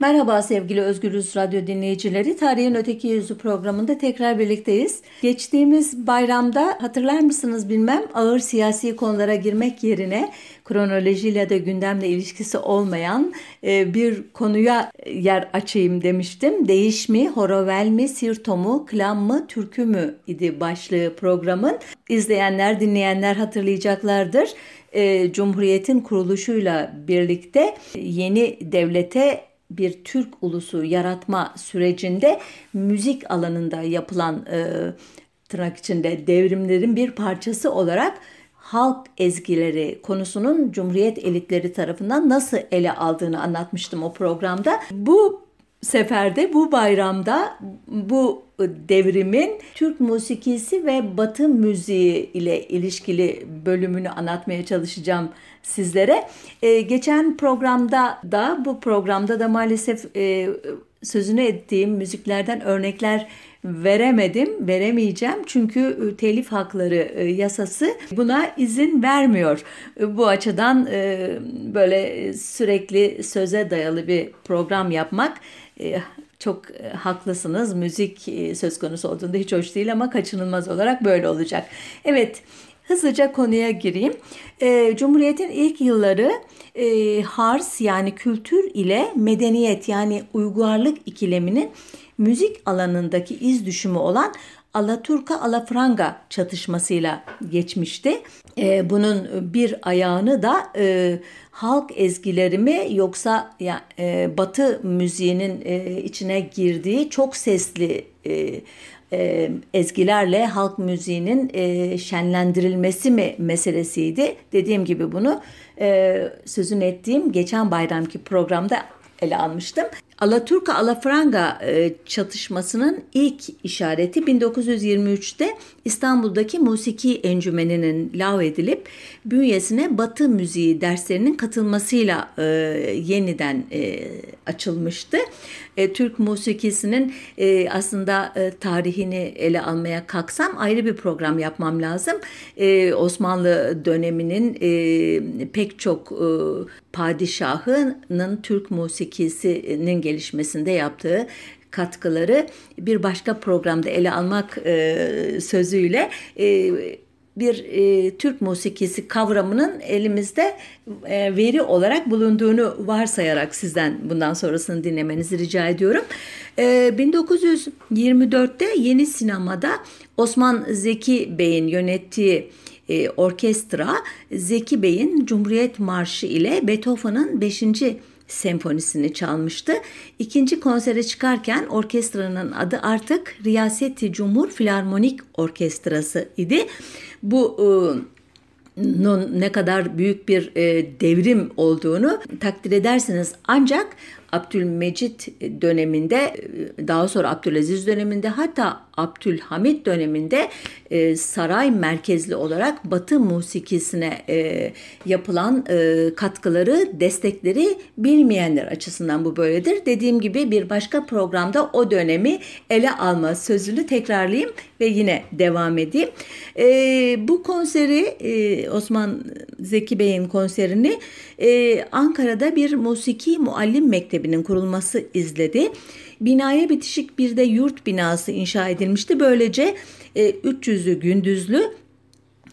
Merhaba sevgili Özgürüz Radyo dinleyicileri. Tarihin Öteki Yüzü programında tekrar birlikteyiz. Geçtiğimiz bayramda hatırlar mısınız bilmem ağır siyasi konulara girmek yerine kronolojiyle de gündemle ilişkisi olmayan e, bir konuya yer açayım demiştim. Değiş mi, Horovel mi, Sirto mu, Klam mı, Türkü mü idi başlığı programın. İzleyenler, dinleyenler hatırlayacaklardır. E, Cumhuriyet'in kuruluşuyla birlikte yeni devlete bir Türk ulusu yaratma sürecinde müzik alanında yapılan e, tırnak içinde devrimlerin bir parçası olarak halk ezgileri konusunun Cumhuriyet elitleri tarafından nasıl ele aldığını anlatmıştım o programda. Bu seferde bu bayramda bu devrimin Türk musikisi ve Batı müziği ile ilişkili bölümünü anlatmaya çalışacağım sizlere. Ee, geçen programda da bu programda da maalesef e, sözünü ettiğim müziklerden örnekler veremedim, veremeyeceğim çünkü e, telif hakları e, yasası buna izin vermiyor. E, bu açıdan böyle sürekli söze dayalı bir program yapmak çok haklısınız. Müzik söz konusu olduğunda hiç hoş değil ama kaçınılmaz olarak böyle olacak. Evet, hızlıca konuya gireyim. Cumhuriyet'in ilk yılları Hars yani kültür ile medeniyet yani uygarlık ikileminin müzik alanındaki iz düşümü olan Alaturka Alafranga çatışmasıyla geçmişti. Ee, bunun bir ayağını da e, halk ezgileri mi yoksa ya, e, Batı müziğinin e, içine girdiği çok sesli e, e, ezgilerle halk müziğinin e, şenlendirilmesi mi meselesiydi. Dediğim gibi bunu e, sözün ettiğim geçen bayramki programda ele almıştım. Alaturka Alafranga e, çatışmasının ilk işareti 1923'te İstanbul'daki musiki encümeninin lav edilip bünyesine Batı müziği derslerinin katılmasıyla e, yeniden e, açılmıştı. Türk musikisinin aslında tarihini ele almaya kalksam ayrı bir program yapmam lazım. Osmanlı döneminin pek çok padişahının Türk musikisinin gelişmesinde yaptığı katkıları bir başka programda ele almak e, sözüyle e, bir e, Türk musikisi kavramının elimizde e, veri olarak bulunduğunu varsayarak sizden bundan sonrasını dinlemenizi rica ediyorum. E, 1924'te yeni sinemada Osman Zeki Bey'in yönettiği e, orkestra Zeki Bey'in Cumhuriyet Marşı ile Beethoven'ın 5 senfonisini çalmıştı. İkinci konsere çıkarken orkestranın adı artık Riyaseti Cumhur Filarmonik Orkestrası idi. Bu e, ne kadar büyük bir e, devrim olduğunu takdir edersiniz. Ancak Abdülmecit döneminde daha sonra Abdülaziz döneminde hatta Abdülhamit döneminde e, saray merkezli olarak Batı musikisine e, yapılan e, katkıları, destekleri bilmeyenler açısından bu böyledir. Dediğim gibi bir başka programda o dönemi ele alma sözünü tekrarlayayım ve yine devam edeyim. E, bu konseri e, Osman Zeki Bey'in konserini e, Ankara'da bir musiki muallim mektebinin kurulması izledi. Binaya bitişik bir de yurt binası inşa edilmişti. Böylece e, 300'ü gündüzlü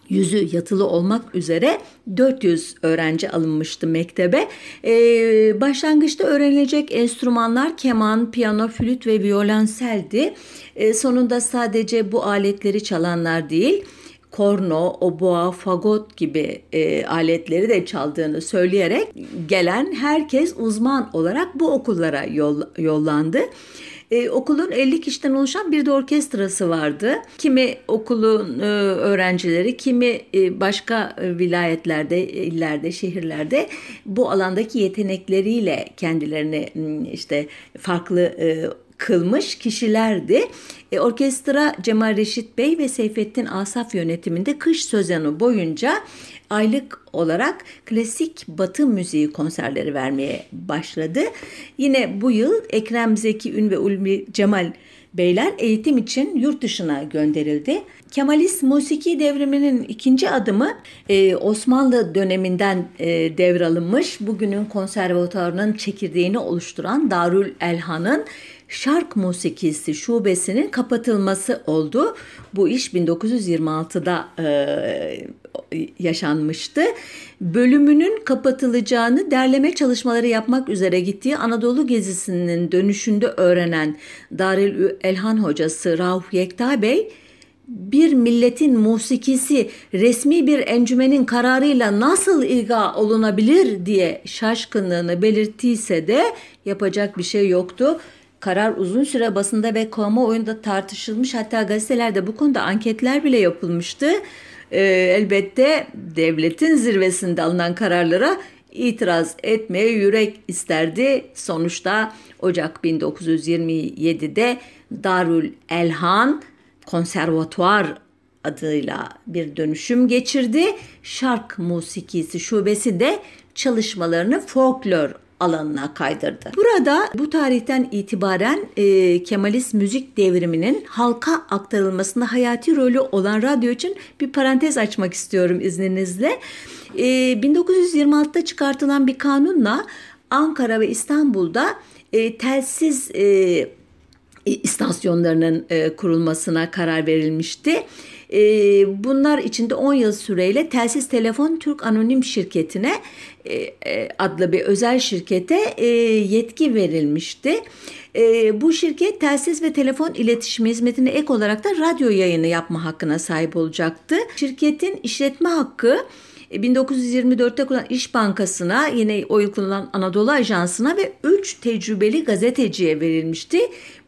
yüzü yatılı olmak üzere 400 öğrenci alınmıştı mektebe. Ee, başlangıçta öğrenilecek enstrümanlar keman, piyano, flüt ve violonseldi. Ee, sonunda sadece bu aletleri çalanlar değil, korno, oboa, fagot gibi e, aletleri de çaldığını söyleyerek gelen herkes uzman olarak bu okullara yol, yollandı. Ee, okulun 50 kişiden oluşan bir de orkestrası vardı. Kimi okulun e, öğrencileri, kimi e, başka vilayetlerde, illerde, şehirlerde bu alandaki yetenekleriyle kendilerini işte farklı e, kılmış kişilerdi. E, orkestra Cemal Reşit Bey ve Seyfettin Asaf yönetiminde kış sezonu boyunca aylık olarak klasik batı müziği konserleri vermeye başladı. Yine bu yıl Ekrem Zeki Ün ve Ulvi Cemal beyler eğitim için yurt dışına gönderildi. Kemalist musiki devriminin ikinci adımı e, Osmanlı döneminden e, devralınmış. Bugünün konservatuarının çekirdeğini oluşturan Darül Elhan'ın şark musikisi şubesinin kapatılması oldu. Bu iş 1926'da e, yaşanmıştı. Bölümünün kapatılacağını derleme çalışmaları yapmak üzere gittiği Anadolu gezisinin dönüşünde öğrenen Darül Elhan hocası Rauf Yekta Bey bir milletin musikisi resmi bir encümenin kararıyla nasıl ilga olunabilir diye şaşkınlığını belirttiyse de yapacak bir şey yoktu. Karar uzun süre basında ve kamuoyunda tartışılmış hatta gazetelerde bu konuda anketler bile yapılmıştı. Ee, elbette devletin zirvesinde alınan kararlara itiraz etmeye yürek isterdi. Sonuçta Ocak 1927'de Darül Elhan Konservatuar adıyla bir dönüşüm geçirdi. Şark musikisi şubesi de çalışmalarını folklor alanına kaydırdı. Burada bu tarihten itibaren e, Kemalist müzik devriminin halka aktarılmasında hayati rolü olan radyo için bir parantez açmak istiyorum izninizle. E, 1926'da çıkartılan bir kanunla Ankara ve İstanbul'da e, telsiz e, istasyonlarının e, kurulmasına karar verilmişti. E, bunlar içinde 10 yıl süreyle Telsiz Telefon Türk Anonim Şirketi'ne adlı bir özel şirkete e, yetki verilmişti. E, bu şirket telsiz ve telefon iletişimi hizmetine ek olarak da radyo yayını yapma hakkına sahip olacaktı. Şirketin işletme hakkı 1924'te kurulan İş Bankası'na yine oy kullanılan Anadolu Ajansı'na ve 3 tecrübeli gazeteciye verilmişti.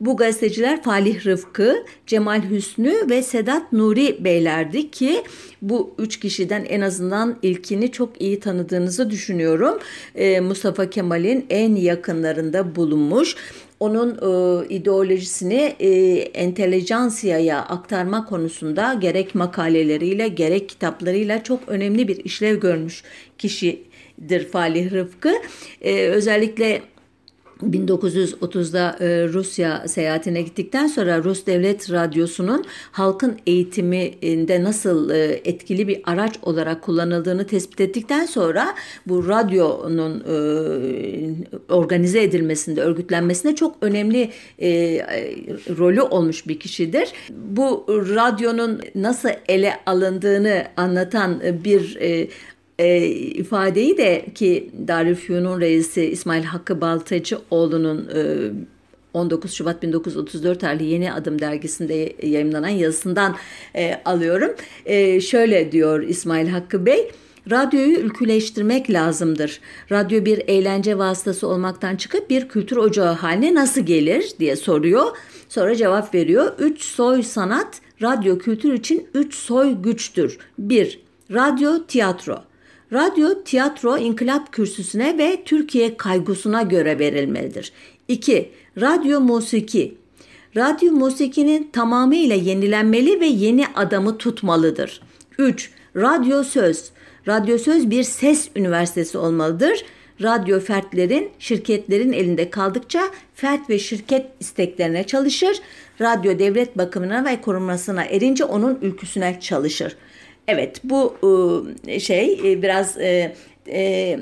Bu gazeteciler Falih Rıfkı, Cemal Hüsnü ve Sedat Nuri beylerdi ki bu üç kişiden en azından ilkini çok iyi tanıdığınızı düşünüyorum. Ee, Mustafa Kemal'in en yakınlarında bulunmuş onun e, ideolojisini e, entelejansiyaya aktarma konusunda gerek makaleleriyle gerek kitaplarıyla çok önemli bir işlev görmüş kişidir Falih Rıfkı. E, özellikle 1930'da e, Rusya seyahatine gittikten sonra Rus Devlet Radyosu'nun halkın eğitiminde nasıl e, etkili bir araç olarak kullanıldığını tespit ettikten sonra bu radyonun e, organize edilmesinde, örgütlenmesinde çok önemli rolü olmuş bir kişidir. Bu radyonun nasıl ele alındığını anlatan bir ifadeyi de ki Darülfünun reisi İsmail Hakkı Baltacıoğlu'nun e, 19 Şubat 1934 tarihli Yeni Adım dergisinde yayınlanan yazısından e, alıyorum. E, şöyle diyor İsmail Hakkı Bey. Radyoyu ülküleştirmek lazımdır. Radyo bir eğlence vasıtası olmaktan çıkıp bir kültür ocağı haline nasıl gelir diye soruyor. Sonra cevap veriyor. Üç soy sanat, radyo kültür için üç soy güçtür. Bir, radyo tiyatro. Radyo, tiyatro, inkılap kürsüsüne ve Türkiye kaygısına göre verilmelidir. 2. Radyo musiki. Radyo musikinin tamamıyla yenilenmeli ve yeni adamı tutmalıdır. 3. Radyo söz. Radyo söz bir ses üniversitesi olmalıdır. Radyo fertlerin, şirketlerin elinde kaldıkça fert ve şirket isteklerine çalışır. Radyo devlet bakımına ve korunmasına erince onun ülküsüne çalışır. Evet bu ıı, şey e, biraz e, e,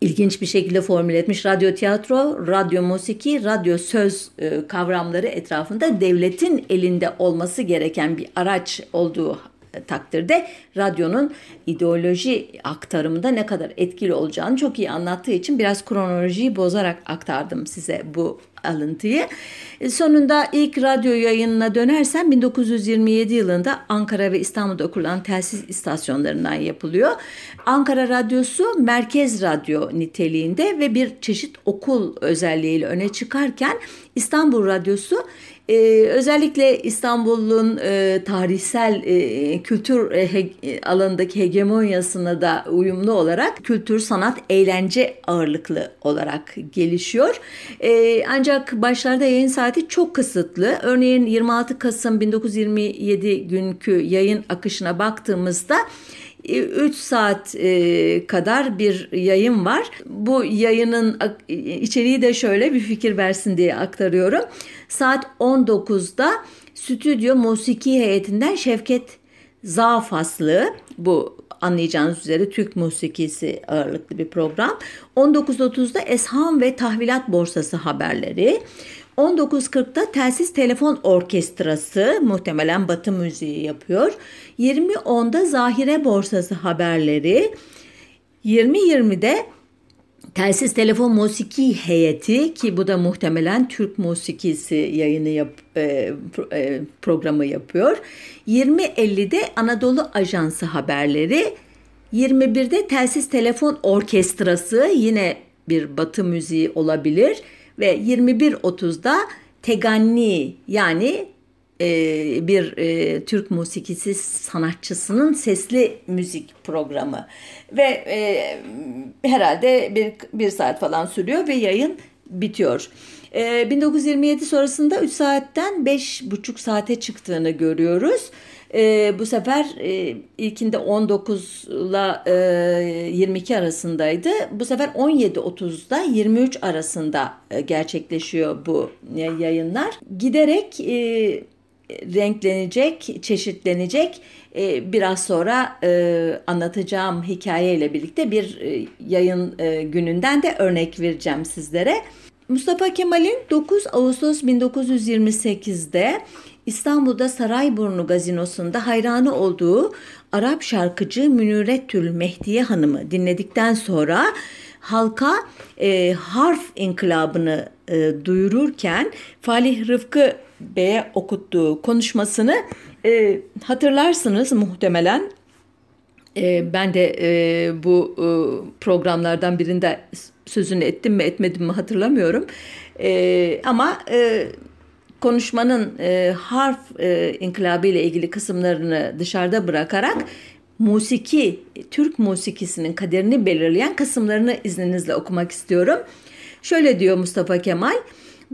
ilginç bir şekilde formüle etmiş. Radyo tiyatro, radyo musiki, radyo söz kavramları etrafında devletin elinde olması gereken bir araç olduğu takdirde radyonun ideoloji aktarımında ne kadar etkili olacağını çok iyi anlattığı için biraz kronolojiyi bozarak aktardım size bu alıntıyı. E, sonunda ilk radyo yayınına dönersem 1927 yılında Ankara ve İstanbul'da kurulan telsiz istasyonlarından yapılıyor. Ankara Radyosu merkez radyo niteliğinde ve bir çeşit okul özelliğiyle öne çıkarken İstanbul Radyosu ee, özellikle İstanbul'un e, tarihsel e, kültür e, he, alanındaki hegemonyasına da uyumlu olarak kültür, sanat, eğlence ağırlıklı olarak gelişiyor. E, ancak başlarda yayın saati çok kısıtlı. Örneğin 26 Kasım 1927 günkü yayın akışına baktığımızda 3 saat e, kadar bir yayın var. Bu yayının içeriği de şöyle bir fikir versin diye aktarıyorum. Saat 19'da stüdyo musiki heyetinden Şevket Zafaslı bu anlayacağınız üzere Türk musikisi ağırlıklı bir program. 19.30'da Esham ve Tahvilat Borsası haberleri. 19.40'da Telsiz Telefon Orkestrası muhtemelen Batı müziği yapıyor. 20.10'da Zahire Borsası haberleri. 20.20'de Telsiz Telefon Musiki Heyeti ki bu da muhtemelen Türk musikisi yayını yap, e, e, programı yapıyor. 20.50'de Anadolu Ajansı haberleri. 21'de Telsiz Telefon Orkestrası yine bir batı müziği olabilir. Ve 21.30'da Teganni yani e, bir e, Türk musikisi sanatçısının sesli müzik programı ve e, herhalde bir, bir saat falan sürüyor ve yayın bitiyor. 1927 sonrasında 3 saatten 5,5 saate çıktığını görüyoruz. E, bu sefer e, ilkinde 19 ile e, 22 arasındaydı. Bu sefer 17.30'da 23 arasında e, gerçekleşiyor bu yayınlar. Giderek e, renklenecek, çeşitlenecek. E, biraz sonra e, anlatacağım hikayeyle birlikte bir e, yayın e, gününden de örnek vereceğim sizlere. Mustafa Kemal'in 9 Ağustos 1928'de İstanbul'da Sarayburnu gazinosunda hayranı olduğu Arap şarkıcı Münüretül Mehdiye Hanım'ı dinledikten sonra halka e, harf inkılabını e, duyururken Falih Rıfkı Bey'e okuttuğu konuşmasını e, hatırlarsınız muhtemelen. E, ben de e, bu e, programlardan birinde sözünü ettim mi etmedim mi hatırlamıyorum. E, ama e, konuşmanın e, harf e, inkılabı ile ilgili kısımlarını dışarıda bırakarak musiki, Türk musikisinin kaderini belirleyen kısımlarını izninizle okumak istiyorum. Şöyle diyor Mustafa Kemal.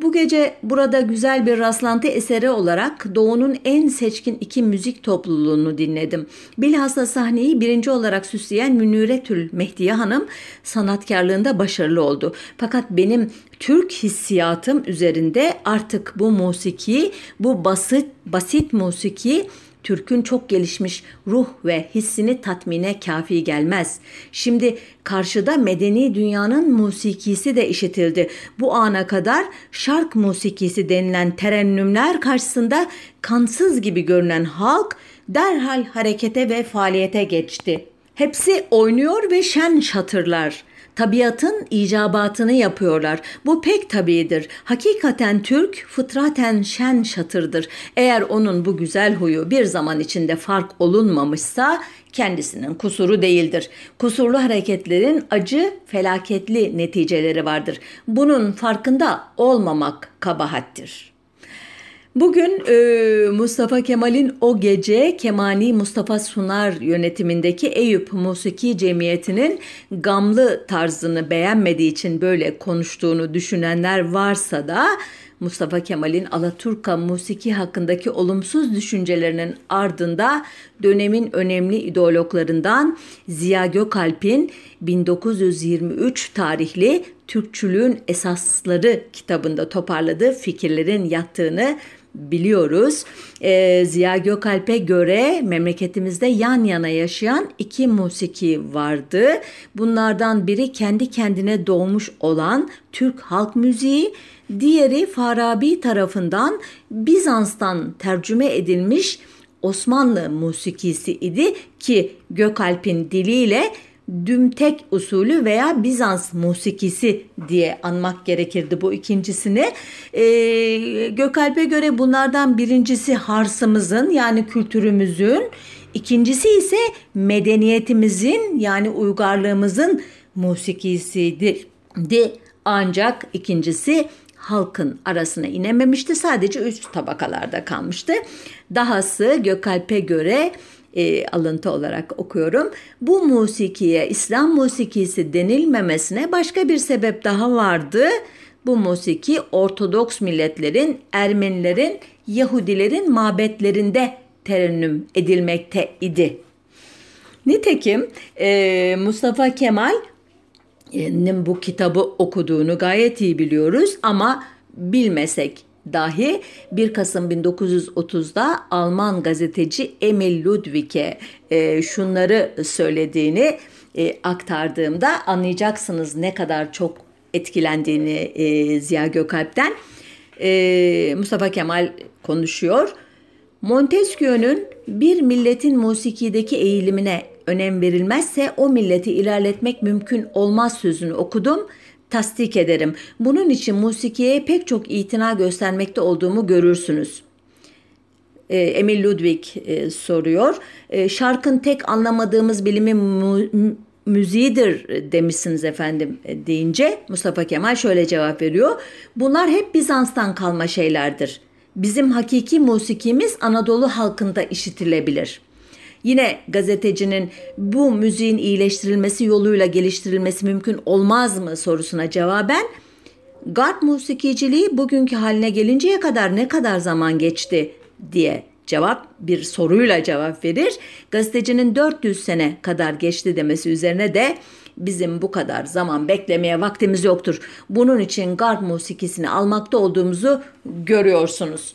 Bu gece burada güzel bir rastlantı eseri olarak Doğu'nun en seçkin iki müzik topluluğunu dinledim. Bilhassa sahneyi birinci olarak süsleyen Münüretül Mehdiye Hanım sanatkarlığında başarılı oldu. Fakat benim Türk hissiyatım üzerinde artık bu musiki, bu basit basit musiki Türk'ün çok gelişmiş ruh ve hissini tatmine kafi gelmez. Şimdi karşıda medeni dünyanın musikisi de işitildi. Bu ana kadar şark musikisi denilen terennümler karşısında kansız gibi görünen halk derhal harekete ve faaliyete geçti. Hepsi oynuyor ve şen şatırlar tabiatın icabatını yapıyorlar. Bu pek tabidir. Hakikaten Türk fıtraten şen şatırdır. Eğer onun bu güzel huyu bir zaman içinde fark olunmamışsa kendisinin kusuru değildir. Kusurlu hareketlerin acı, felaketli neticeleri vardır. Bunun farkında olmamak kabahattir.'' Bugün e, Mustafa Kemal'in o gece Kemani Mustafa Sunar yönetimindeki Eyüp Musiki Cemiyeti'nin gamlı tarzını beğenmediği için böyle konuştuğunu düşünenler varsa da Mustafa Kemal'in Alaturka musiki hakkındaki olumsuz düşüncelerinin ardında dönemin önemli ideologlarından Ziya Gökalp'in 1923 tarihli Türkçülüğün Esasları kitabında toparladığı fikirlerin yattığını biliyoruz. E, Ziya Gökalp'e göre memleketimizde yan yana yaşayan iki musiki vardı. Bunlardan biri kendi kendine doğmuş olan Türk halk müziği, diğeri Farabi tarafından Bizans'tan tercüme edilmiş Osmanlı musikisi idi ki Gökalp'in diliyle dümtek usulü veya Bizans musikisi diye anmak gerekirdi bu ikincisini. E, Gökalp'e göre bunlardan birincisi Hars'ımızın yani kültürümüzün, ikincisi ise medeniyetimizin yani uygarlığımızın musikisiydi. De, ancak ikincisi halkın arasına inememişti. Sadece üst tabakalarda kalmıştı. Dahası Gökalp'e göre e, alıntı olarak okuyorum. Bu musikiye İslam musikisi denilmemesine başka bir sebep daha vardı. Bu musiki Ortodoks milletlerin, Ermenilerin, Yahudilerin mabetlerinde terennüm edilmekte idi. Nitekim e, Mustafa Kemal'in bu kitabı okuduğunu gayet iyi biliyoruz ama bilmesek dahi 1 Kasım 1930'da Alman gazeteci Emil Ludwig'e e, şunları söylediğini e, aktardığımda anlayacaksınız ne kadar çok etkilendiğini e, Ziya Gökalp'ten. E, Mustafa Kemal konuşuyor. Montesquieu'nun bir milletin musikideki eğilimine önem verilmezse o milleti ilerletmek mümkün olmaz sözünü okudum tasdik ederim. Bunun için musikiye pek çok itina göstermekte olduğumu görürsünüz. E, Emil Ludwig e, soruyor. E, şarkın tek anlamadığımız bilimi mu- müziğidir demişsiniz efendim e, deyince Mustafa Kemal şöyle cevap veriyor. Bunlar hep Bizans'tan kalma şeylerdir. Bizim hakiki musikimiz Anadolu halkında işitilebilir.'' Yine gazetecinin bu müziğin iyileştirilmesi yoluyla geliştirilmesi mümkün olmaz mı sorusuna cevaben Garp musikiciliği bugünkü haline gelinceye kadar ne kadar zaman geçti diye cevap bir soruyla cevap verir. Gazetecinin 400 sene kadar geçti demesi üzerine de bizim bu kadar zaman beklemeye vaktimiz yoktur. Bunun için garp musikisini almakta olduğumuzu görüyorsunuz.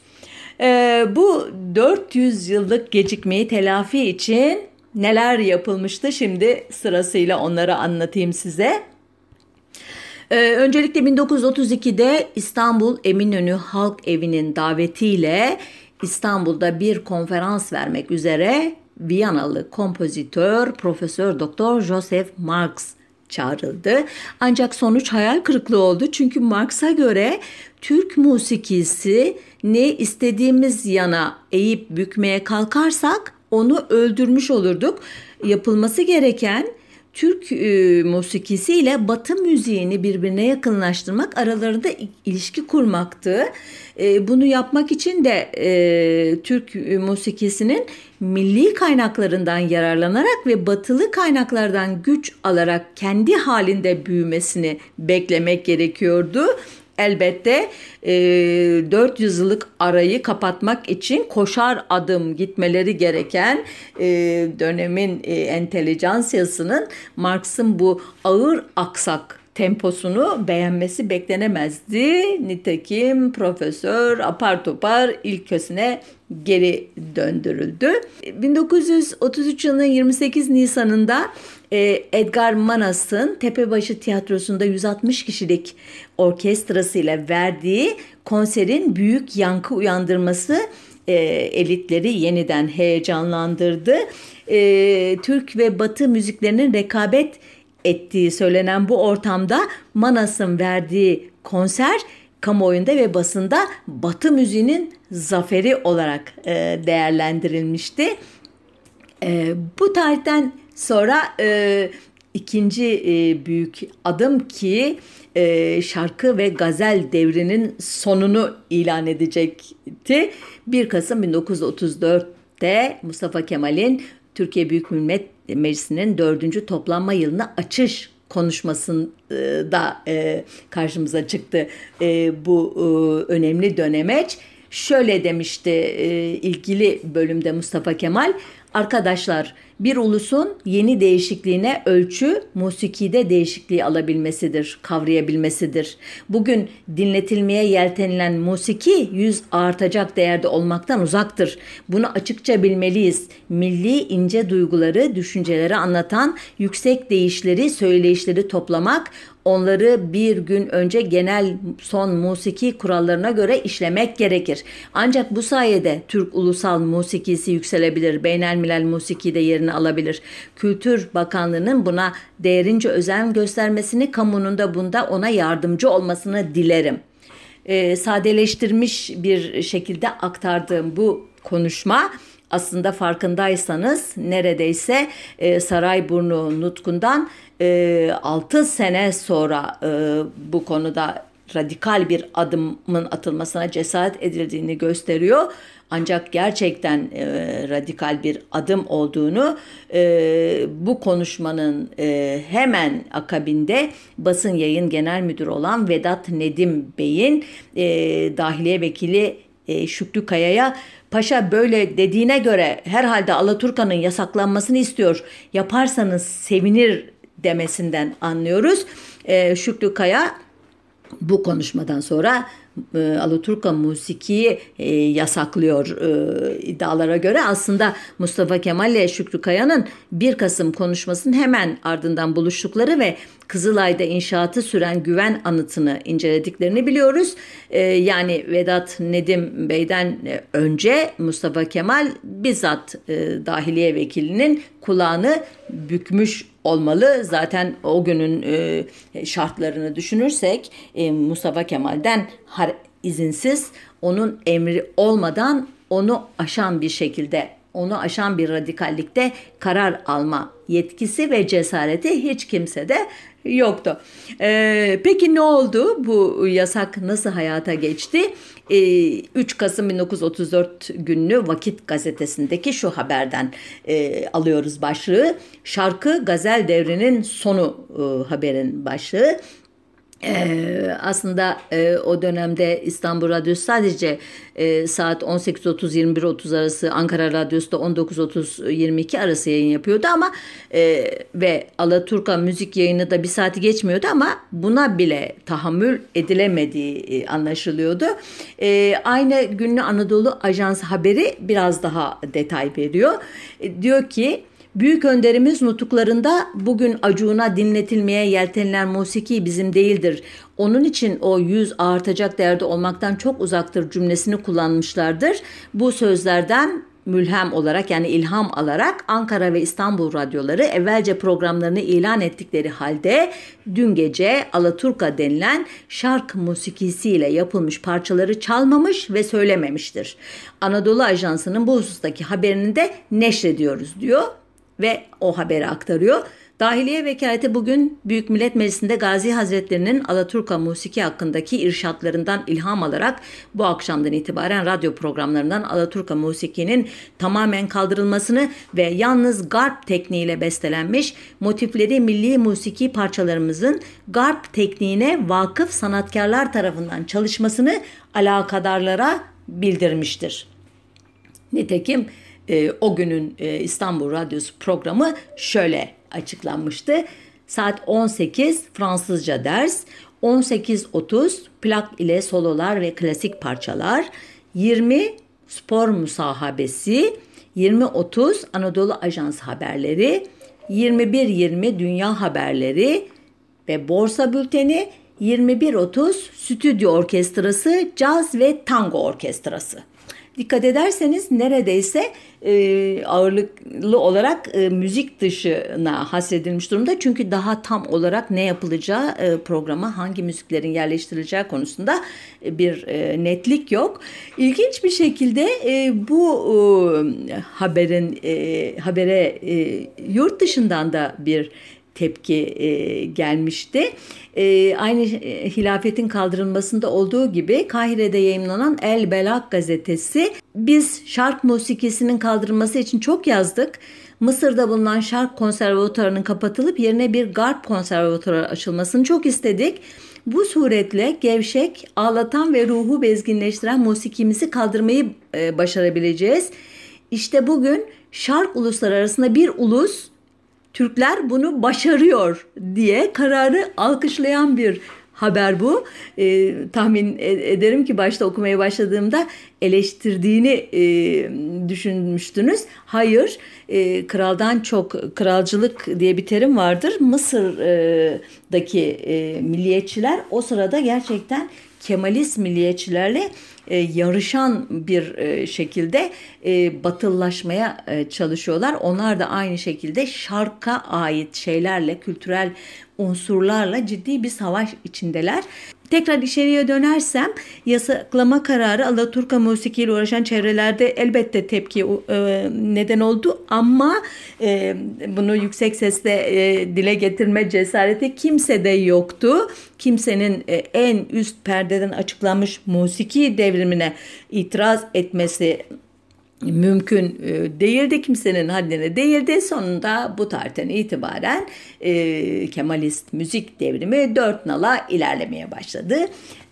Ee, bu 400 yıllık gecikmeyi telafi için neler yapılmıştı şimdi sırasıyla onları anlatayım size. Ee, öncelikle 1932'de İstanbul Eminönü Halk Evi'nin davetiyle İstanbul'da bir konferans vermek üzere Viyanalı kompozitör Profesör Doktor Joseph Marx çağrıldı. Ancak sonuç hayal kırıklığı oldu. Çünkü Marx'a göre Türk musikisi ne istediğimiz yana eğip bükmeye kalkarsak onu öldürmüş olurduk. Yapılması gereken Türk e, musikisi ile Batı müziğini birbirine yakınlaştırmak, aralarında ilişki kurmaktı. E, bunu yapmak için de e, Türk musikisinin milli kaynaklarından yararlanarak ve batılı kaynaklardan güç alarak kendi halinde büyümesini beklemek gerekiyordu elbette e, 400 yıllık arayı kapatmak için koşar adım gitmeleri gereken e, dönemin e, entelijansiyasının Marx'ın bu ağır aksak temposunu beğenmesi beklenemezdi. Nitekim profesör apar topar ilkösüne geri döndürüldü. 1933 yılının 28 Nisan'ında e, Edgar Manas'ın Tepebaşı Tiyatrosu'nda 160 kişilik orkestrasıyla verdiği konserin büyük yankı uyandırması e, elitleri yeniden heyecanlandırdı. E, Türk ve Batı müziklerinin rekabet ettiği söylenen bu ortamda Manas'ın verdiği konser kamuoyunda ve basında Batı müziğinin zaferi olarak e, değerlendirilmişti. E, bu tarihten sonra e, ikinci e, büyük adım ki e, şarkı ve gazel devrinin sonunu ilan edecekti. 1 Kasım 1934'te Mustafa Kemal'in Türkiye Büyük Millet Meclisi'nin dördüncü toplanma yılını açış konuşmasında e, karşımıza çıktı e, bu e, önemli dönemeç. Şöyle demişti e, ilgili bölümde Mustafa Kemal, arkadaşlar bir ulusun yeni değişikliğine ölçü musikide değişikliği alabilmesidir, kavrayabilmesidir. Bugün dinletilmeye yeltenilen musiki yüz artacak değerde olmaktan uzaktır. Bunu açıkça bilmeliyiz. Milli ince duyguları, düşünceleri anlatan yüksek değişleri, söyleyişleri toplamak, onları bir gün önce genel son musiki kurallarına göre işlemek gerekir. Ancak bu sayede Türk ulusal musikisi yükselebilir. Beynelmilel musiki de yerini alabilir. Kültür Bakanlığı'nın buna değerince özen göstermesini, kamunun da bunda ona yardımcı olmasını dilerim. E, sadeleştirmiş bir şekilde aktardığım bu konuşma aslında farkındaysanız neredeyse e, Sarayburnu nutkundan e, 6 sene sonra e, bu konuda radikal bir adımın atılmasına cesaret edildiğini gösteriyor. Ancak gerçekten e, radikal bir adım olduğunu e, bu konuşmanın e, hemen akabinde basın yayın genel müdürü olan Vedat Nedim Bey'in e, dahiliye vekili e, Şükrü Kaya'ya Paşa böyle dediğine göre herhalde Alaturka'nın yasaklanmasını istiyor. Yaparsanız sevinir demesinden anlıyoruz. E, Şükrü Kaya bu konuşmadan sonra e, Alaturka musikiyi e, yasaklıyor e, iddialara göre. Aslında Mustafa Kemal ile Şükrü Kaya'nın 1 Kasım konuşmasının hemen ardından buluştukları ve Kızılay'da inşaatı süren güven anıtını incelediklerini biliyoruz. E, yani Vedat Nedim Bey'den önce Mustafa Kemal bizzat e, dahiliye vekilinin kulağını bükmüş olmalı. Zaten o günün e, şartlarını düşünürsek e, Mustafa Kemal'den izinsiz onun emri olmadan onu aşan bir şekilde onu aşan bir radikallikte karar alma yetkisi ve cesareti hiç kimse de yoktu. Ee, peki ne oldu? Bu yasak nasıl hayata geçti? Ee, 3 Kasım 1934 günlü Vakit gazetesindeki şu haberden e, alıyoruz başlığı. Şarkı Gazel devrinin sonu e, haberin başlığı. Ee, aslında e, o dönemde İstanbul Radyosu sadece e, saat 18.30-21.30 arası Ankara Radyosu da 19.30-22 arası yayın yapıyordu ama e, ve Alaturka müzik yayını da bir saati geçmiyordu ama buna bile tahammül edilemediği e, anlaşılıyordu. E, aynı günlü Anadolu Ajansı haberi biraz daha detay veriyor. E, diyor ki Büyük önderimiz nutuklarında bugün acuğuna dinletilmeye yeltenilen musiki bizim değildir. Onun için o yüz artacak derde olmaktan çok uzaktır cümlesini kullanmışlardır. Bu sözlerden mülhem olarak yani ilham alarak Ankara ve İstanbul radyoları evvelce programlarını ilan ettikleri halde dün gece Alaturka denilen şark musikisiyle yapılmış parçaları çalmamış ve söylememiştir. Anadolu Ajansı'nın bu husustaki haberini de neşrediyoruz diyor ve o haberi aktarıyor. Dahiliye Vekaleti bugün Büyük Millet Meclisi'nde Gazi Hazretlerinin Alaturka musiki hakkındaki irşatlarından ilham alarak bu akşamdan itibaren radyo programlarından Alaturka musikinin tamamen kaldırılmasını ve yalnız garp tekniğiyle bestelenmiş motifleri milli musiki parçalarımızın garp tekniğine vakıf sanatkarlar tarafından çalışmasını alakadarlara bildirmiştir. Nitekim e, o günün e, İstanbul Radyosu programı şöyle açıklanmıştı. Saat 18 Fransızca ders, 18.30 plak ile sololar ve klasik parçalar, 20 spor musahabesi, 20.30 Anadolu Ajans haberleri, 21.20 dünya haberleri ve borsa bülteni, 21.30 stüdyo orkestrası, caz ve tango orkestrası. Dikkat ederseniz neredeyse e, ağırlıklı olarak e, müzik dışına hasredilmiş durumda. Çünkü daha tam olarak ne yapılacağı e, programa hangi müziklerin yerleştirileceği konusunda bir netlik yok. İlginç bir şekilde bu haberin habere yurt dışından da bir tepki e, gelmişti. E, aynı e, hilafetin kaldırılmasında olduğu gibi Kahire'de yayınlanan El Belak gazetesi biz şark musikisinin kaldırılması için çok yazdık. Mısır'da bulunan şark konservatuarının kapatılıp yerine bir garp konservatuarı açılmasını çok istedik. Bu suretle gevşek, ağlatan ve ruhu bezginleştiren musikimizi kaldırmayı e, başarabileceğiz. İşte bugün şark uluslar arasında bir ulus Türkler bunu başarıyor diye kararı alkışlayan bir haber bu. E, tahmin ederim ki başta okumaya başladığımda eleştirdiğini e, düşünmüştünüz. Hayır, e, kraldan çok kralcılık diye bir terim vardır. Mısır'daki e, milliyetçiler o sırada gerçekten Kemalist milliyetçilerle e, yarışan bir e, şekilde e, batıllaşmaya e, çalışıyorlar. Onlar da aynı şekilde şarka ait şeylerle, kültürel unsurlarla ciddi bir savaş içindeler. Tekrar içeriye dönersem yasaklama kararı Alaturka musikiyle uğraşan çevrelerde elbette tepki e, neden oldu ama e, bunu yüksek sesle e, dile getirme cesareti kimsede yoktu. Kimsenin e, en üst perdeden açıklanmış musiki devrimine itiraz etmesi mümkün e, değildi kimsenin haddine değildi. Sonunda bu tarihten itibaren e, Kemalist müzik devrimi dört nala ilerlemeye başladı.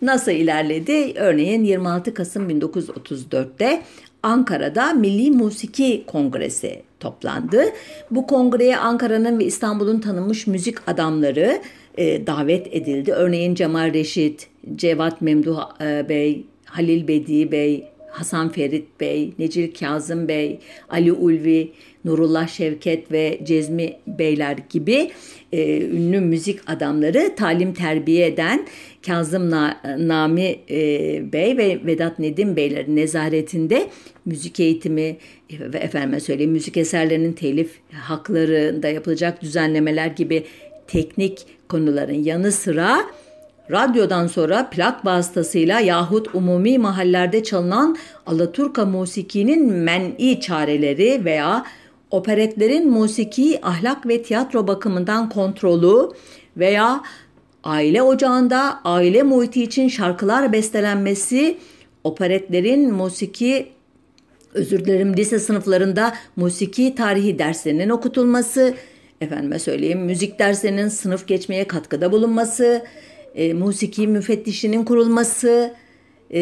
Nasıl ilerledi? Örneğin 26 Kasım 1934'te Ankara'da Milli Musiki Kongresi toplandı. Bu kongreye Ankara'nın ve İstanbul'un tanınmış müzik adamları e, davet edildi. Örneğin Cemal Reşit, Cevat Memduh e, Bey, Halil Bedi Bey, Hasan Ferit Bey, Necil Kazım Bey, Ali Ulvi, Nurullah Şevket ve Cezmi Beyler gibi e, ünlü müzik adamları talim terbiye eden Kazım Na, Nami e, Bey ve Vedat Nedim Beylerin nezaretinde müzik eğitimi ve efendime söyleyeyim müzik eserlerinin telif haklarında yapılacak düzenlemeler gibi teknik konuların yanı sıra radyodan sonra plak vasıtasıyla yahut umumi mahallerde çalınan Alaturka musikinin men'i çareleri veya operetlerin musiki ahlak ve tiyatro bakımından kontrolü veya aile ocağında aile muhiti için şarkılar bestelenmesi, operetlerin musiki özür dilerim lise sınıflarında musiki tarihi derslerinin okutulması, efendime söyleyeyim müzik derslerinin sınıf geçmeye katkıda bulunması, e, musiki müfettişinin kurulması, e,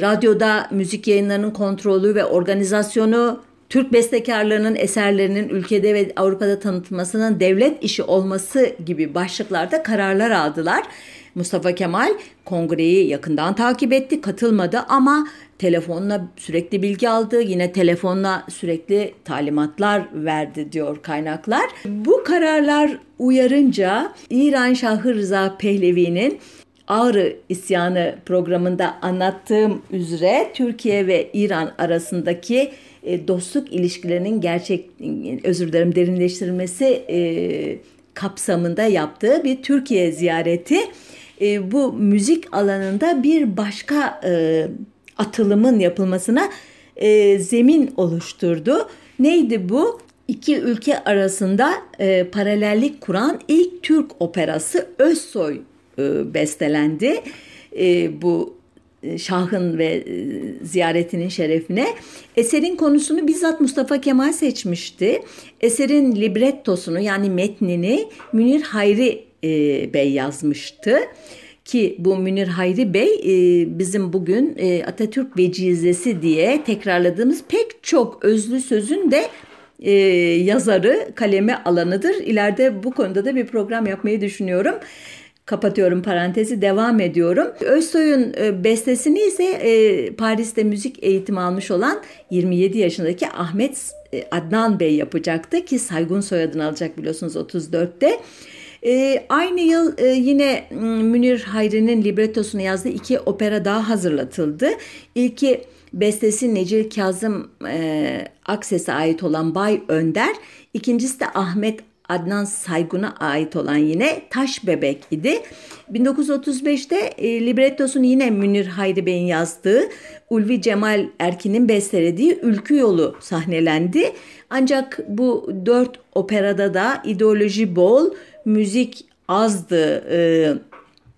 radyoda müzik yayınlarının kontrolü ve organizasyonu, Türk bestekarlarının eserlerinin ülkede ve Avrupa'da tanıtılmasının devlet işi olması gibi başlıklarda kararlar aldılar. Mustafa Kemal kongreyi yakından takip etti, katılmadı ama telefonla sürekli bilgi aldı. Yine telefonla sürekli talimatlar verdi diyor kaynaklar. Bu kararlar uyarınca İran Şahı Rıza Pehlevi'nin Ağrı İsyanı programında anlattığım üzere Türkiye ve İran arasındaki e, dostluk ilişkilerinin gerçek özür dilerim derinleştirilmesi e, kapsamında yaptığı bir Türkiye ziyareti e, bu müzik alanında bir başka atılımın yapılmasına e, zemin oluşturdu. Neydi bu? İki ülke arasında e, paralellik kuran ilk Türk operası Özsoy e, bestelendi. E, bu e, Şah'ın ve e, ziyaretinin şerefine. Eserin konusunu bizzat Mustafa Kemal seçmişti. Eserin librettosunu yani metnini Münir Hayri e, Bey yazmıştı ki bu Münir Hayri Bey e, bizim bugün e, Atatürk Vecizesi diye tekrarladığımız pek çok özlü sözün de e, yazarı, kaleme alanıdır. İleride bu konuda da bir program yapmayı düşünüyorum. Kapatıyorum parantezi devam ediyorum. Özsoy'un bestesini ise Paris'te müzik eğitimi almış olan 27 yaşındaki Ahmet Adnan Bey yapacaktı ki Saygun soyadını alacak biliyorsunuz 34'te. E, aynı yıl e, yine Münir Hayri'nin librettosunu yazdığı iki opera daha hazırlatıldı. İlki bestesi Necil Kazım e, Akses'e ait olan Bay Önder. İkincisi de Ahmet Adnan Saygun'a ait olan yine Taş Bebek idi. 1935'te e, librettosunu yine Münir Hayri Bey'in yazdığı Ulvi Cemal Erkin'in bestelediği Ülkü Yolu sahnelendi. Ancak bu dört operada da ideoloji bol, müzik azdı e,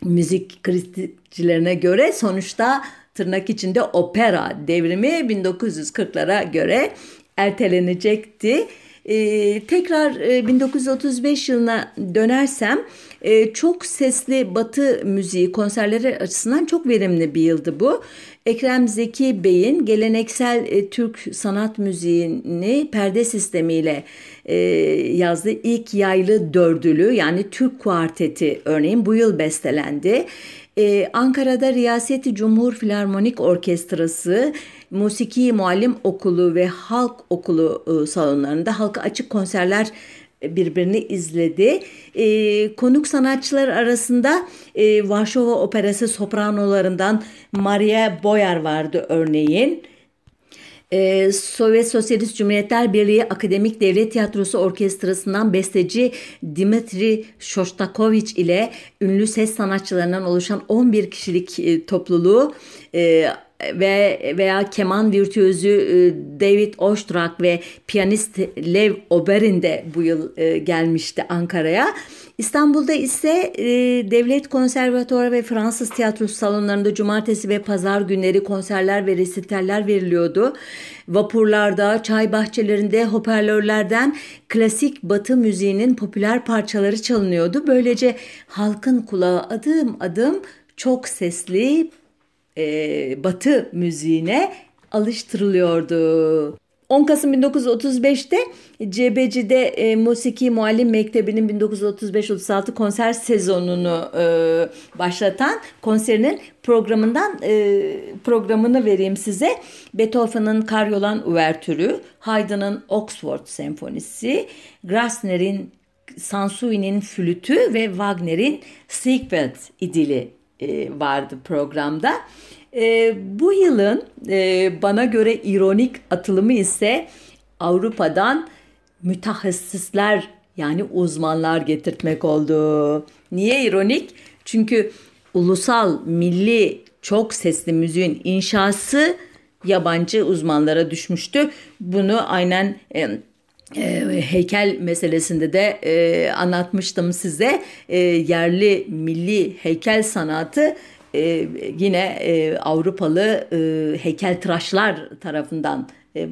müzik kritikçilerine göre. Sonuçta tırnak içinde opera devrimi 1940'lara göre ertelenecekti. Ee, tekrar e, 1935 yılına dönersem e, çok sesli batı müziği konserleri açısından çok verimli bir yıldı bu. Ekrem Zeki Bey'in geleneksel e, Türk sanat müziğini perde sistemiyle e, yazdığı ilk yaylı dördülü yani Türk kuarteti örneğin bu yıl bestelendi. Ee, Ankara'da Riyaseti Cumhur Filarmonik Orkestrası, Musiki Muallim Okulu ve Halk Okulu e, salonlarında halka açık konserler birbirini izledi. E, konuk sanatçılar arasında e, Varşova Operası sopranolarından Maria Boyar vardı örneğin. Ee, Sovyet Sosyalist Cumhuriyetler Birliği Akademik Devlet Tiyatrosu Orkestrası'ndan besteci Dimitri Shostakovich ile ünlü ses sanatçılarından oluşan 11 kişilik e, topluluğu e, ve veya keman virtüözü e, David Oistrakh ve piyanist Lev Oberin de bu yıl e, gelmişti Ankara'ya. İstanbul'da ise e, Devlet Konservatuarı ve Fransız tiyatro salonlarında cumartesi ve pazar günleri konserler ve resitaller veriliyordu. Vapurlarda, çay bahçelerinde, hoparlörlerden klasik batı müziğinin popüler parçaları çalınıyordu. Böylece halkın kulağı adım adım çok sesli e, batı müziğine alıştırılıyordu. 10 Kasım 1935'te Cebeci'de e, Musiki Muallim Mektebi'nin 1935-36 konser sezonunu e, başlatan konserinin programından e, programını vereyim size. Beethoven'ın Karyolan Uvertürü, Haydn'ın Oxford Senfonisi, Grassner'in Sansui'nin flütü ve Wagner'in Siegfried idili e, vardı programda. E, bu yılın e, bana göre ironik atılımı ise Avrupa'dan mütehassisler yani uzmanlar getirtmek oldu. Niye ironik? Çünkü ulusal, milli, çok sesli müziğin inşası yabancı uzmanlara düşmüştü. Bunu aynen e, heykel meselesinde de e, anlatmıştım size. E, yerli milli heykel sanatı e, yine e, Avrupalı e, heykeltıraşlar tarafından e,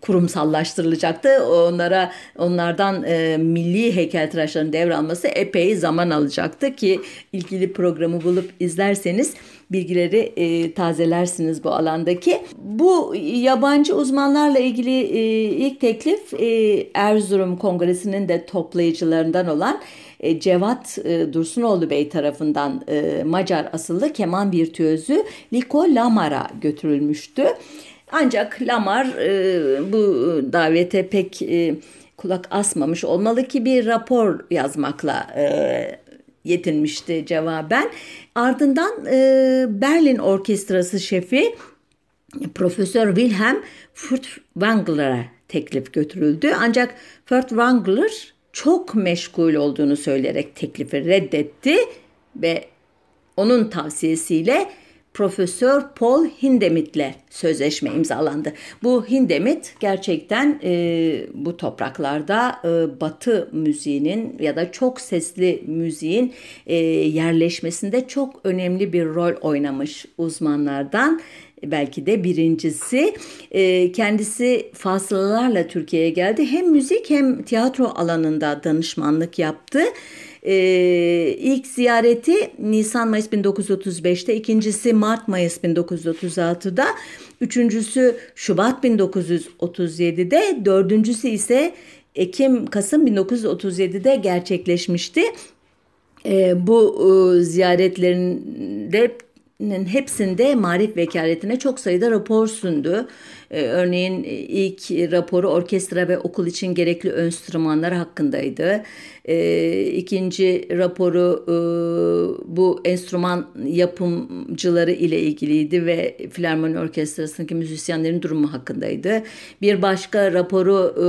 kurumsallaştırılacaktı. Onlara onlardan e, milli heykeltıraşların devralması epey zaman alacaktı ki ilgili programı bulup izlerseniz bilgileri e, tazelersiniz bu alandaki. Bu yabancı uzmanlarla ilgili e, ilk teklif e, Erzurum Kongresi'nin de toplayıcılarından olan e, Cevat e, Dursunoğlu Bey tarafından e, Macar asıllı keman virtüözü Liko Lamar'a götürülmüştü. Ancak Lamar bu davete pek kulak asmamış olmalı ki bir rapor yazmakla yetinmişti cevaben. Ardından Berlin Orkestrası şefi Profesör Wilhelm Furtwängler'e teklif götürüldü. Ancak Furtwängler çok meşgul olduğunu söyleyerek teklifi reddetti ve onun tavsiyesiyle Profesör Paul Hindemith'le sözleşme imzalandı. Bu Hindemith gerçekten e, bu topraklarda e, Batı müziğinin ya da çok sesli müziğin e, yerleşmesinde çok önemli bir rol oynamış uzmanlardan belki de birincisi. E, kendisi fasılalarla Türkiye'ye geldi. Hem müzik hem tiyatro alanında danışmanlık yaptı. E, ilk ziyareti Nisan-Mayıs 1935'te, ikincisi Mart-Mayıs 1936'da, üçüncüsü Şubat 1937'de, dördüncüsü ise Ekim-Kasım 1937'de gerçekleşmişti. E, bu e, ziyaretlerinde hepsinde marif vekaletine çok sayıda rapor sundu. Ee, örneğin ilk raporu orkestra ve okul için gerekli enstrümanlar hakkındaydı. Ee, ikinci raporu e, bu enstrüman yapımcıları ile ilgiliydi ve Filarmoni Orkestrası'ndaki müzisyenlerin durumu hakkındaydı. Bir başka raporu e,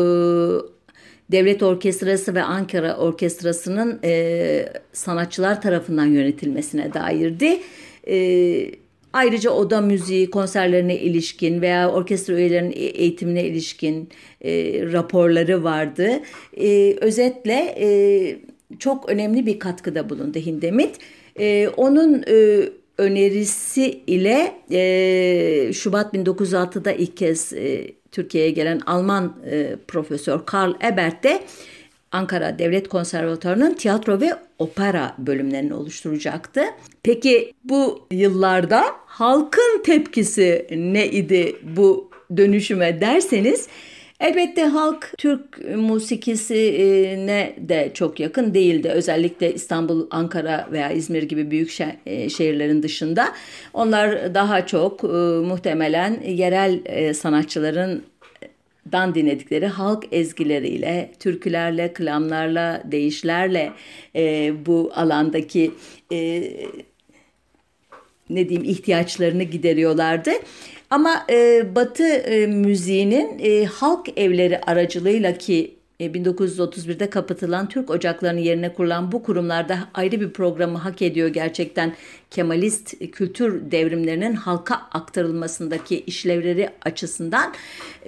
Devlet Orkestrası ve Ankara Orkestrası'nın e, sanatçılar tarafından yönetilmesine dairdi. E, ayrıca oda müziği konserlerine ilişkin veya orkestra üyelerinin e, eğitimine ilişkin e, raporları vardı. E, özetle e, çok önemli bir katkıda bulundu Hindemith. E, onun e, önerisi ile e, Şubat 1906'da ilk kez e, Türkiye'ye gelen Alman e, profesör Karl Ebert de Ankara Devlet Konservatuarı'nın tiyatro ve opera bölümlerini oluşturacaktı. Peki bu yıllarda halkın tepkisi ne idi bu dönüşüme derseniz Elbette halk Türk musikisine de çok yakın değildi. Özellikle İstanbul, Ankara veya İzmir gibi büyük e, şehirlerin dışında. Onlar daha çok e, muhtemelen yerel e, sanatçıların dan dinledikleri halk ezgileriyle, türkülerle, klamlarla, deyişlerle e, bu alandaki e, ne diyeyim ihtiyaçlarını gideriyorlardı. Ama e, Batı e, müziğinin e, halk evleri aracılığıyla ki 1931'de kapatılan Türk ocaklarının yerine kurulan bu kurumlarda ayrı bir programı hak ediyor gerçekten. Kemalist kültür devrimlerinin halka aktarılmasındaki işlevleri açısından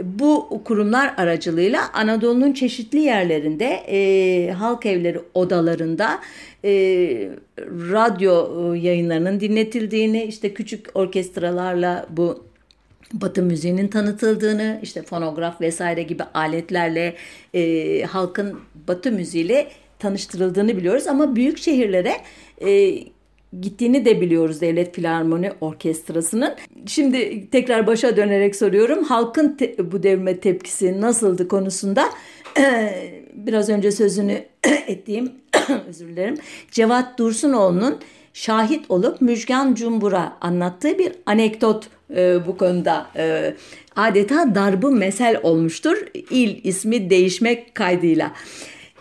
bu kurumlar aracılığıyla Anadolu'nun çeşitli yerlerinde e, halk evleri odalarında e, radyo yayınlarının dinletildiğini işte küçük orkestralarla bu Batı müziğinin tanıtıldığını, işte fonograf vesaire gibi aletlerle e, halkın Batı müziğiyle tanıştırıldığını biliyoruz. Ama büyük şehirlere e, gittiğini de biliyoruz Devlet Filarmoni Orkestrası'nın. Şimdi tekrar başa dönerek soruyorum. Halkın te- bu devrime tepkisi nasıldı konusunda biraz önce sözünü ettiğim özür dilerim. Cevat Dursunoğlu'nun şahit olup Müjgan Cumbur'a anlattığı bir anekdot e, bu konuda e, adeta darbı mesel olmuştur. İl ismi değişmek kaydıyla.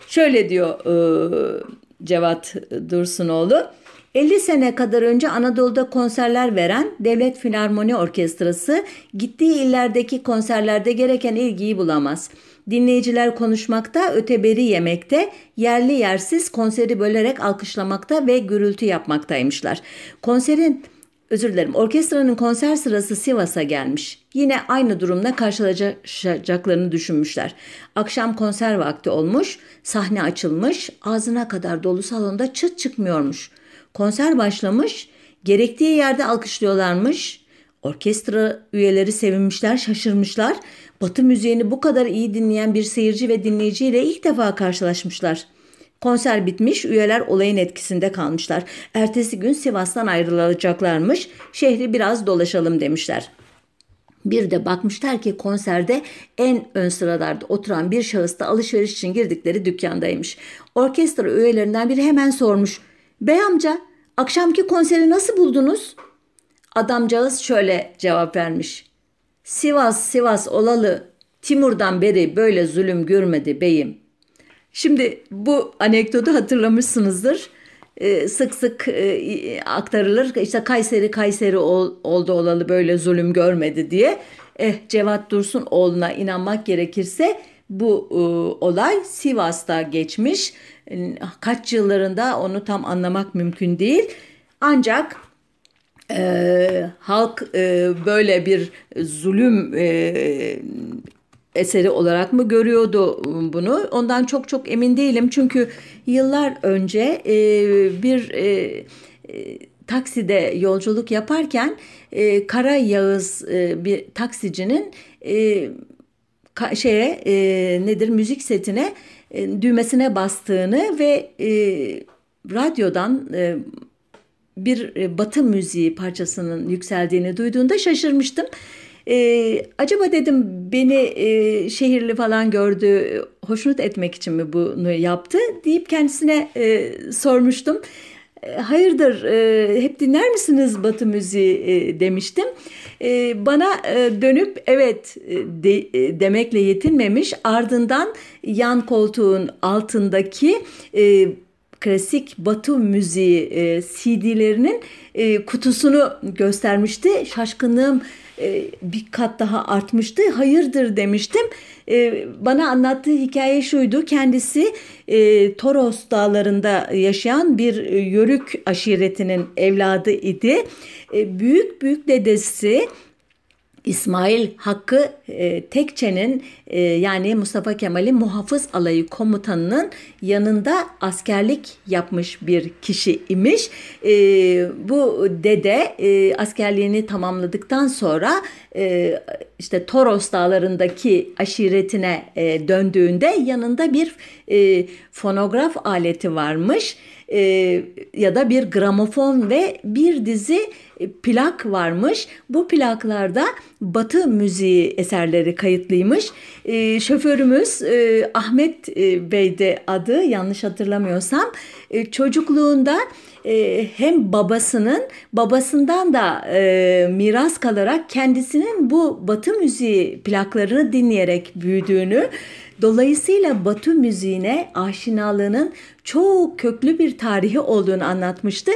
Şöyle diyor e, Cevat Dursunoğlu. 50 sene kadar önce Anadolu'da konserler veren Devlet Filarmoni Orkestrası gittiği illerdeki konserlerde gereken ilgiyi bulamaz. Dinleyiciler konuşmakta, öteberi yemekte, yerli yersiz konseri bölerek alkışlamakta ve gürültü yapmaktaymışlar. Konserin özür dilerim orkestranın konser sırası Sivas'a gelmiş. Yine aynı durumla karşılaşacaklarını düşünmüşler. Akşam konser vakti olmuş, sahne açılmış, ağzına kadar dolu salonda çıt çıkmıyormuş. Konser başlamış, gerektiği yerde alkışlıyorlarmış. Orkestra üyeleri sevinmişler, şaşırmışlar. Batı müziğini bu kadar iyi dinleyen bir seyirci ve dinleyiciyle ilk defa karşılaşmışlar. Konser bitmiş, üyeler olayın etkisinde kalmışlar. Ertesi gün Sivas'tan ayrılacaklarmış. Şehri biraz dolaşalım demişler. Bir de bakmışlar ki konserde en ön sıralarda oturan bir şahıs da alışveriş için girdikleri dükkandaymış. Orkestra üyelerinden biri hemen sormuş. Bey amca akşamki konseri nasıl buldunuz? Adamcağız şöyle cevap vermiş. Sivas Sivas olalı Timur'dan beri böyle zulüm görmedi beyim. Şimdi bu anekdotu hatırlamışsınızdır. Ee, sık sık e, aktarılır. İşte Kayseri Kayseri ol, oldu olalı böyle zulüm görmedi diye. Eh Cevat Dursun oğluna inanmak gerekirse bu e, olay Sivas'ta geçmiş. Kaç yıllarında onu tam anlamak mümkün değil. Ancak e, halk e, böyle bir zulüm e, eseri olarak mı görüyordu bunu? Ondan çok çok emin değilim. Çünkü yıllar önce e, bir e, e, takside yolculuk yaparken e, Kara Yağız e, bir taksicinin e, ka, şeye e, nedir müzik setine e, düğmesine bastığını ve e, radyodan e, bir e, batı müziği parçasının yükseldiğini duyduğunda şaşırmıştım. Ee, acaba dedim beni e, şehirli falan gördü, hoşnut etmek için mi bunu yaptı deyip kendisine e, sormuştum. E, hayırdır e, hep dinler misiniz Batı müziği e, demiştim. E, bana e, dönüp evet e, de, e, demekle yetinmemiş ardından yan koltuğun altındaki e, klasik Batı müziği e, CD'lerinin e, kutusunu göstermişti. Şaşkınlığım e, bir kat daha artmıştı. Hayırdır demiştim. E, bana anlattığı hikaye şuydu. Kendisi e, Toros dağlarında yaşayan bir e, yörük aşiretinin evladı idi. E, büyük büyük dedesi İsmail Hakkı e, Tekçe'nin e, yani Mustafa Kemal'in muhafız alayı komutanının yanında askerlik yapmış bir kişi imiş. E, bu dede e, askerliğini tamamladıktan sonra e, işte Toros dağlarındaki aşiretine e, döndüğünde yanında bir e, fonograf aleti varmış e, ya da bir gramofon ve bir dizi e, plak varmış. Bu plaklarda Batı müziği eserleri kayıtlıymış. E, şoförümüz e, Ahmet e, Bey'de adı yanlış hatırlamıyorsam e, çocukluğunda e, hem babasının babasından da e, miras kalarak kendisinin bu Batı müziği plaklarını dinleyerek büyüdüğünü Dolayısıyla Batı müziğine aşinalığının çok köklü bir tarihi olduğunu anlatmıştı.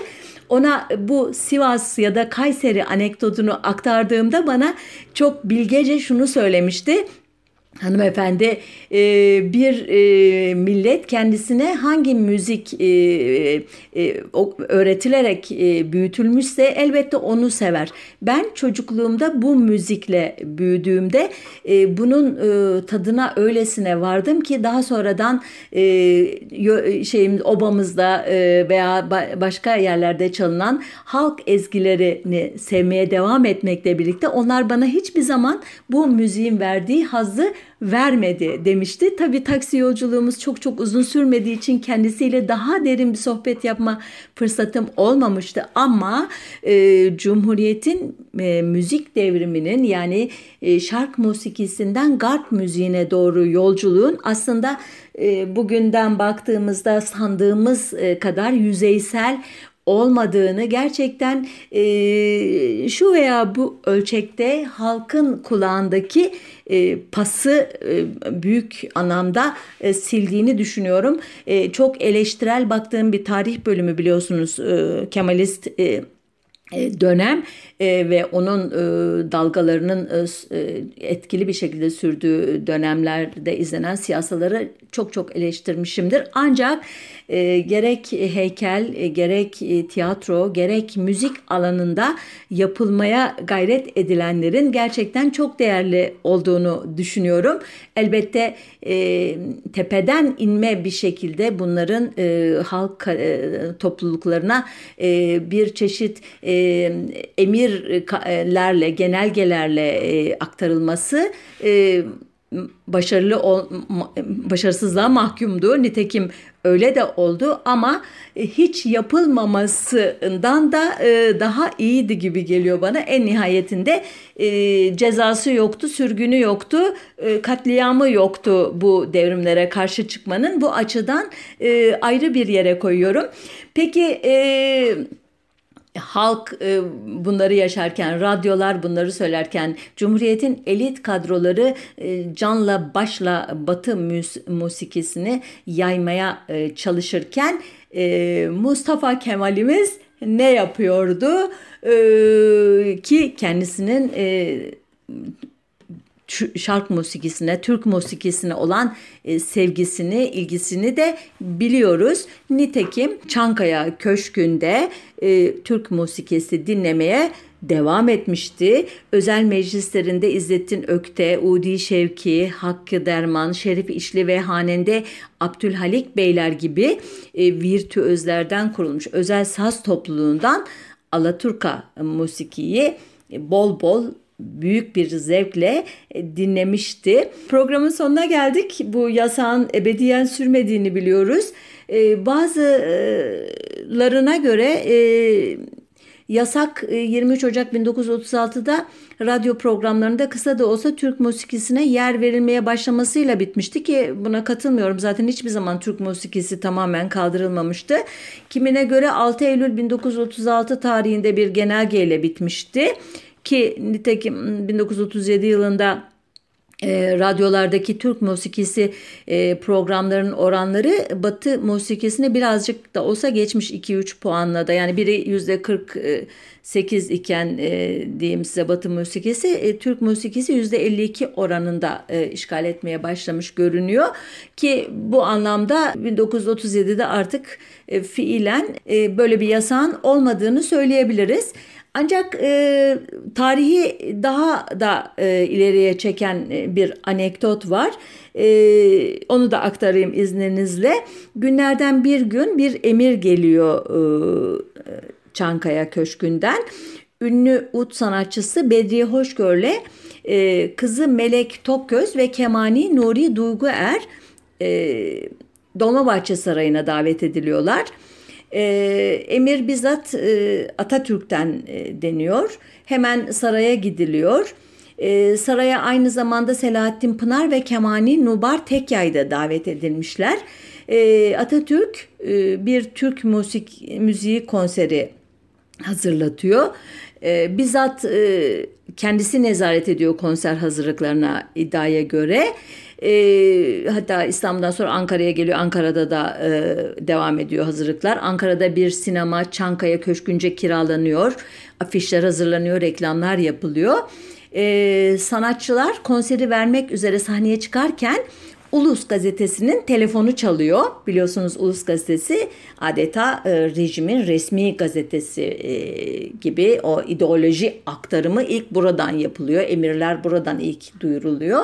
Ona bu Sivas ya da Kayseri anekdotunu aktardığımda bana çok bilgece şunu söylemişti. Hanımefendi e, bir e, millet kendisine hangi müzik e, öğretilerek büyütülmüşse elbette onu sever. Ben çocukluğumda bu müzikle büyüdüğümde bunun tadına öylesine vardım ki daha sonradan şeyim obamızda veya başka yerlerde çalınan halk ezgilerini sevmeye devam etmekle birlikte onlar bana hiçbir zaman bu müziğin verdiği hazzı vermedi demişti. Tabii taksi yolculuğumuz çok çok uzun sürmediği için kendisiyle daha derin bir sohbet yapma fırsatım olmamıştı. Ama e, Cumhuriyet'in e, müzik devriminin yani e, şark musikisinden garp müziğine doğru yolculuğun aslında e, bugünden baktığımızda sandığımız e, kadar yüzeysel olmadığını gerçekten e, şu veya bu ölçekte halkın kulağındaki e, pası e, büyük anlamda e, sildiğini düşünüyorum. E, çok eleştirel baktığım bir tarih bölümü biliyorsunuz e, Kemalist e, e dönem e, ve onun e, dalgalarının e, e, etkili bir şekilde sürdüğü dönemlerde izlenen siyasaları çok çok eleştirmişimdir. Ancak e, gerek heykel, e, gerek e, tiyatro, gerek müzik alanında yapılmaya gayret edilenlerin gerçekten çok değerli olduğunu düşünüyorum. Elbette e, tepeden inme bir şekilde bunların e, halk e, topluluklarına e, bir çeşit e, emirlerle, genelgelerle e, aktarılması e, başarılı ol, başarısızlığa mahkumdu. Nitekim öyle de oldu ama e, hiç yapılmamasından da e, daha iyiydi gibi geliyor bana. En nihayetinde e, cezası yoktu, sürgünü yoktu, katliamı yoktu bu devrimlere karşı çıkmanın. Bu açıdan ayrı bir yere koyuyorum. Peki halk e, bunları yaşarken, radyolar bunları söylerken, Cumhuriyet'in elit kadroları e, canla başla Batı musikisini yaymaya e, çalışırken Mustafa Kemal'imiz ne yapıyordu? Ki kendisinin şark musikisine, Türk musikisine olan e, sevgisini, ilgisini de biliyoruz. Nitekim Çankaya Köşkü'nde e, Türk musikisi dinlemeye devam etmişti. Özel meclislerinde İzzettin Ökte, Udi Şevki, Hakkı Derman, Şerif İşli ve hanende Abdülhalik Beyler gibi e, virtüözlerden kurulmuş özel saz topluluğundan Alaturka musikiyi bol bol büyük bir zevkle e, dinlemişti. Programın sonuna geldik. Bu yasağın ebediyen sürmediğini biliyoruz. E, bazılarına göre e, yasak 23 Ocak 1936'da radyo programlarında kısa da olsa Türk musikisine yer verilmeye başlamasıyla bitmişti ki buna katılmıyorum. Zaten hiçbir zaman Türk musikisi tamamen kaldırılmamıştı. Kimine göre 6 Eylül 1936 tarihinde bir genelgeyle bitmişti ki nitekim 1937 yılında e, radyolardaki Türk musikisi e, programlarının oranları Batı musikisine birazcık da olsa geçmiş 2-3 puanla da yani biri yüzde 48 iken e, diyeyim size Batı musikisi e, Türk musikisi yüzde 52 oranında e, işgal etmeye başlamış görünüyor ki bu anlamda 1937'de artık e, fiilen e, böyle bir yasağın olmadığını söyleyebiliriz. Ancak e, tarihi daha da e, ileriye çeken e, bir anekdot var. E, onu da aktarayım izninizle. Günlerden bir gün bir emir geliyor e, Çankaya Köşkü'nden. Ünlü ut sanatçısı Bedriye Hoşgör'le e, kızı Melek Topgöz ve kemani Nuri Duyguer e, Dolmabahçe Sarayı'na davet ediliyorlar. E, emir bizzat e, Atatürk'ten e, deniyor. Hemen saraya gidiliyor. E, saraya aynı zamanda Selahattin Pınar ve Kemani Nubar Tekyay da davet edilmişler. E, Atatürk e, bir Türk müzik müziği konseri hazırlatıyor. E, bizzat e, kendisi nezaret ediyor konser hazırlıklarına iddiaya göre. E, hatta İstanbul'dan sonra Ankara'ya geliyor. Ankara'da da e, devam ediyor hazırlıklar. Ankara'da bir sinema Çankaya Köşkünce kiralanıyor. Afişler hazırlanıyor, reklamlar yapılıyor. e, sanatçılar konseri vermek üzere sahneye çıkarken Ulus gazetesinin telefonu çalıyor. Biliyorsunuz Ulus gazetesi adeta e, rejimin resmi gazetesi e, gibi o ideoloji aktarımı ilk buradan yapılıyor. Emirler buradan ilk duyuruluyor.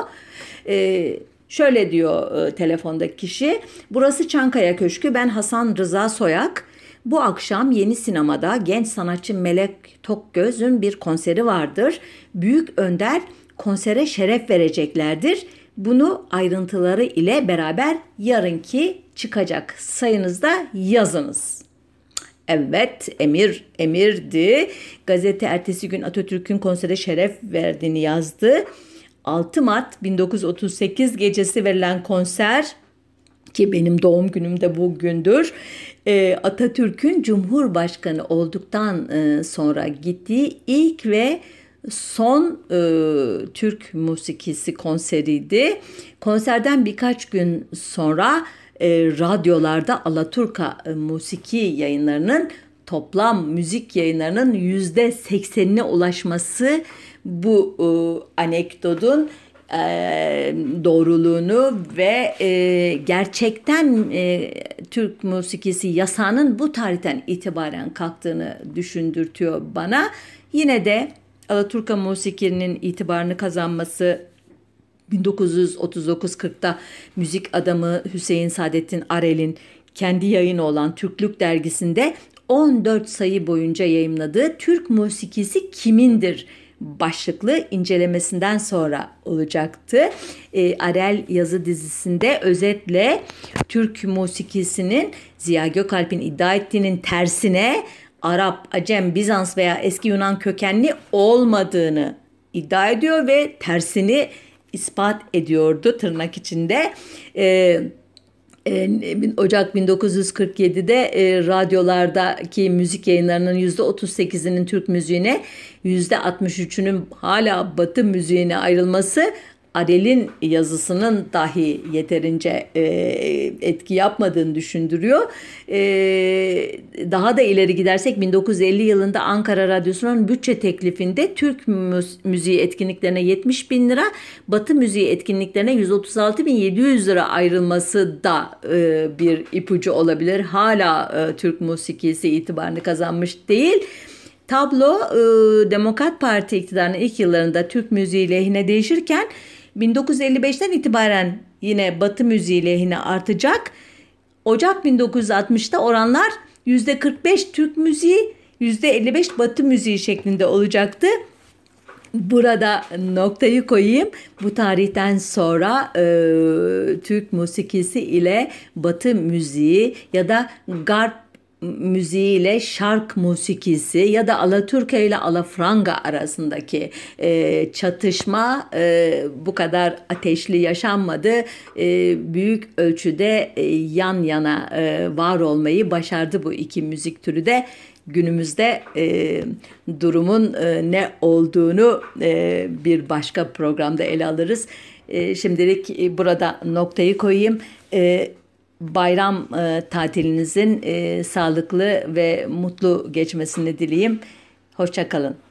E, şöyle diyor e, telefondaki kişi. Burası Çankaya Köşkü. Ben Hasan Rıza Soyak. Bu akşam yeni sinemada genç sanatçı Melek Tokgöz'ün bir konseri vardır. Büyük Önder konsere şeref vereceklerdir. Bunu ayrıntıları ile beraber yarınki çıkacak sayınızda yazınız. Evet emir emirdi. Gazete ertesi gün Atatürk'ün konsere şeref verdiğini yazdı. 6 Mart 1938 gecesi verilen konser ki benim doğum günüm de bugündür. Ee, Atatürk'ün Cumhurbaşkanı olduktan e, sonra gittiği ilk ve son e, Türk musikisi konseriydi. Konserden birkaç gün sonra e, radyolarda Alaturka e, musiki yayınlarının toplam müzik yayınlarının yüzde seksenine ulaşması bu e, anekdotun e, doğruluğunu ve e, gerçekten e, Türk musikisi yasağının bu tarihten itibaren kalktığını düşündürtüyor bana. Yine de Alaturka musikinin itibarını kazanması 1939-40'da müzik adamı Hüseyin Saadettin Arel'in kendi yayını olan Türklük dergisinde 14 sayı boyunca yayımladığı Türk musikisi kimindir başlıklı incelemesinden sonra olacaktı. E, Arel yazı dizisinde özetle Türk musikisinin Ziya Gökalp'in iddia ettiğinin tersine Arap, Acem, Bizans veya eski Yunan kökenli olmadığını iddia ediyor ve tersini ispat ediyordu tırnak içinde. Ee, Ocak 1947'de e, radyolardaki müzik yayınlarının %38'inin Türk müziğine %63'ünün hala Batı müziğine ayrılması Adele'in yazısının dahi yeterince e, etki yapmadığını düşündürüyor. E, daha da ileri gidersek 1950 yılında Ankara Radyosu'nun bütçe teklifinde Türk müziği etkinliklerine 70 bin lira, Batı müziği etkinliklerine 136 bin 700 lira ayrılması da e, bir ipucu olabilir. Hala e, Türk musikisi itibarını kazanmış değil. Tablo e, Demokrat Parti iktidarının ilk yıllarında Türk müziği lehine değişirken 1955'ten itibaren yine Batı müziği lehine artacak. Ocak 1960'ta oranlar %45 Türk müziği, %55 Batı müziği şeklinde olacaktı. Burada noktayı koyayım. Bu tarihten sonra e, Türk musikisi ile Batı müziği ya da Garp müziğiyle şark musikisi ya da Alaturka ile Alafranga arasındaki e, çatışma e, bu kadar ateşli yaşanmadı. E, büyük ölçüde e, yan yana e, var olmayı başardı bu iki müzik türü de günümüzde e, durumun e, ne olduğunu e, bir başka programda ele alırız. E, şimdilik e, burada noktayı koyayım. E, bayram e, tatilinizin e, sağlıklı ve mutlu geçmesini dileyim. Hoşçakalın.